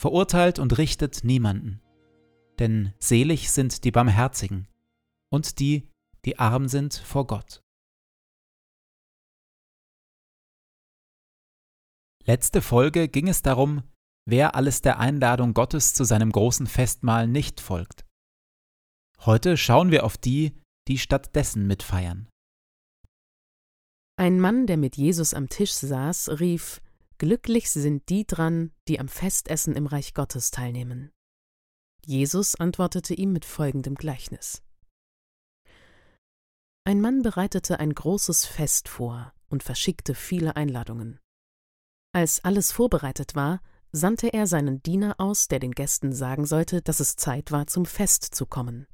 verurteilt und richtet niemanden. Denn selig sind die Barmherzigen und die, die arm sind vor Gott. Letzte Folge ging es darum, wer alles der Einladung Gottes zu seinem großen Festmahl nicht folgt. Heute schauen wir auf die, die stattdessen mitfeiern. Ein Mann, der mit Jesus am Tisch saß, rief Glücklich sind die dran, die am Festessen im Reich Gottes teilnehmen. Jesus antwortete ihm mit folgendem Gleichnis. Ein Mann bereitete ein großes Fest vor und verschickte viele Einladungen. Als alles vorbereitet war, sandte er seinen Diener aus, der den Gästen sagen sollte, dass es Zeit war, zum Fest zu kommen.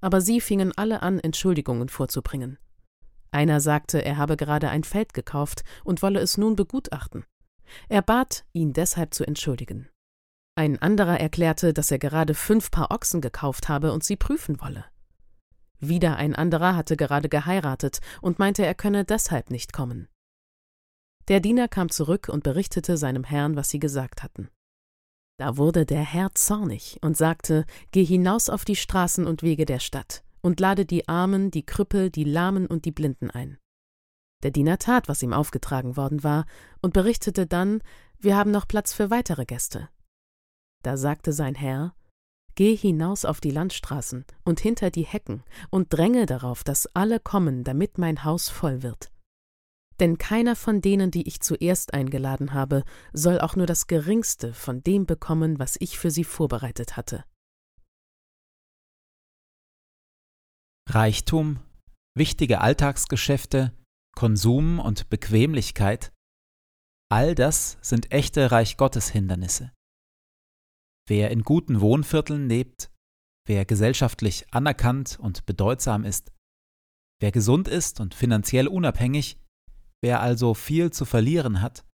Aber sie fingen alle an, Entschuldigungen vorzubringen. Einer sagte, er habe gerade ein Feld gekauft und wolle es nun begutachten. Er bat, ihn deshalb zu entschuldigen. Ein anderer erklärte, dass er gerade fünf Paar Ochsen gekauft habe und sie prüfen wolle. Wieder ein anderer hatte gerade geheiratet und meinte, er könne deshalb nicht kommen. Der Diener kam zurück und berichtete seinem Herrn, was sie gesagt hatten. Da wurde der Herr zornig und sagte, Geh hinaus auf die Straßen und Wege der Stadt und lade die Armen, die Krüppel, die Lahmen und die Blinden ein. Der Diener tat, was ihm aufgetragen worden war, und berichtete dann, wir haben noch Platz für weitere Gäste. Da sagte sein Herr, Geh hinaus auf die Landstraßen und hinter die Hecken und dränge darauf, dass alle kommen, damit mein Haus voll wird. Denn keiner von denen, die ich zuerst eingeladen habe, soll auch nur das geringste von dem bekommen, was ich für sie vorbereitet hatte. Reichtum, wichtige Alltagsgeschäfte, Konsum und Bequemlichkeit, All das sind echte Reich Gottes Hindernisse. Wer in guten Wohnvierteln lebt, wer gesellschaftlich anerkannt und bedeutsam ist, wer gesund ist und finanziell unabhängig, wer also viel zu verlieren hat,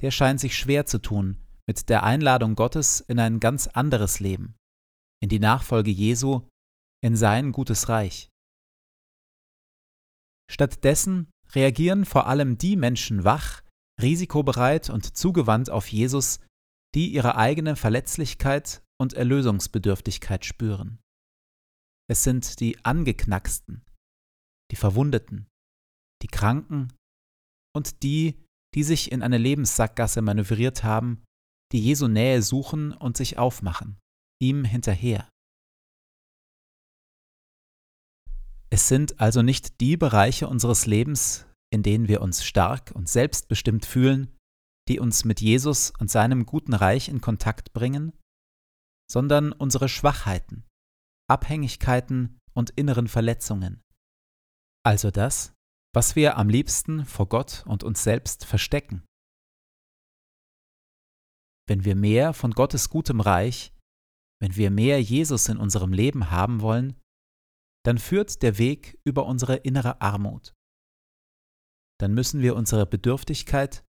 der scheint sich schwer zu tun mit der Einladung Gottes in ein ganz anderes Leben, in die Nachfolge Jesu, in sein gutes Reich. Stattdessen reagieren vor allem die Menschen wach, risikobereit und zugewandt auf Jesus, die ihre eigene Verletzlichkeit und Erlösungsbedürftigkeit spüren. Es sind die Angeknacksten, die Verwundeten, die Kranken und die, die sich in eine Lebenssackgasse manövriert haben, die Jesu Nähe suchen und sich aufmachen, ihm hinterher. Es sind also nicht die Bereiche unseres Lebens, in denen wir uns stark und selbstbestimmt fühlen, die uns mit Jesus und seinem guten Reich in Kontakt bringen, sondern unsere Schwachheiten, Abhängigkeiten und inneren Verletzungen. Also das, was wir am liebsten vor Gott und uns selbst verstecken. Wenn wir mehr von Gottes gutem Reich, wenn wir mehr Jesus in unserem Leben haben wollen, dann führt der Weg über unsere innere Armut. Dann müssen wir unsere Bedürftigkeit,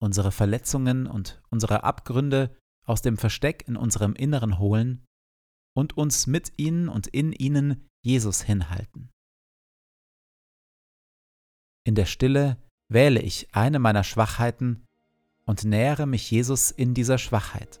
unsere Verletzungen und unsere Abgründe aus dem Versteck in unserem Inneren holen und uns mit ihnen und in ihnen Jesus hinhalten. In der Stille wähle ich eine meiner Schwachheiten und nähere mich Jesus in dieser Schwachheit.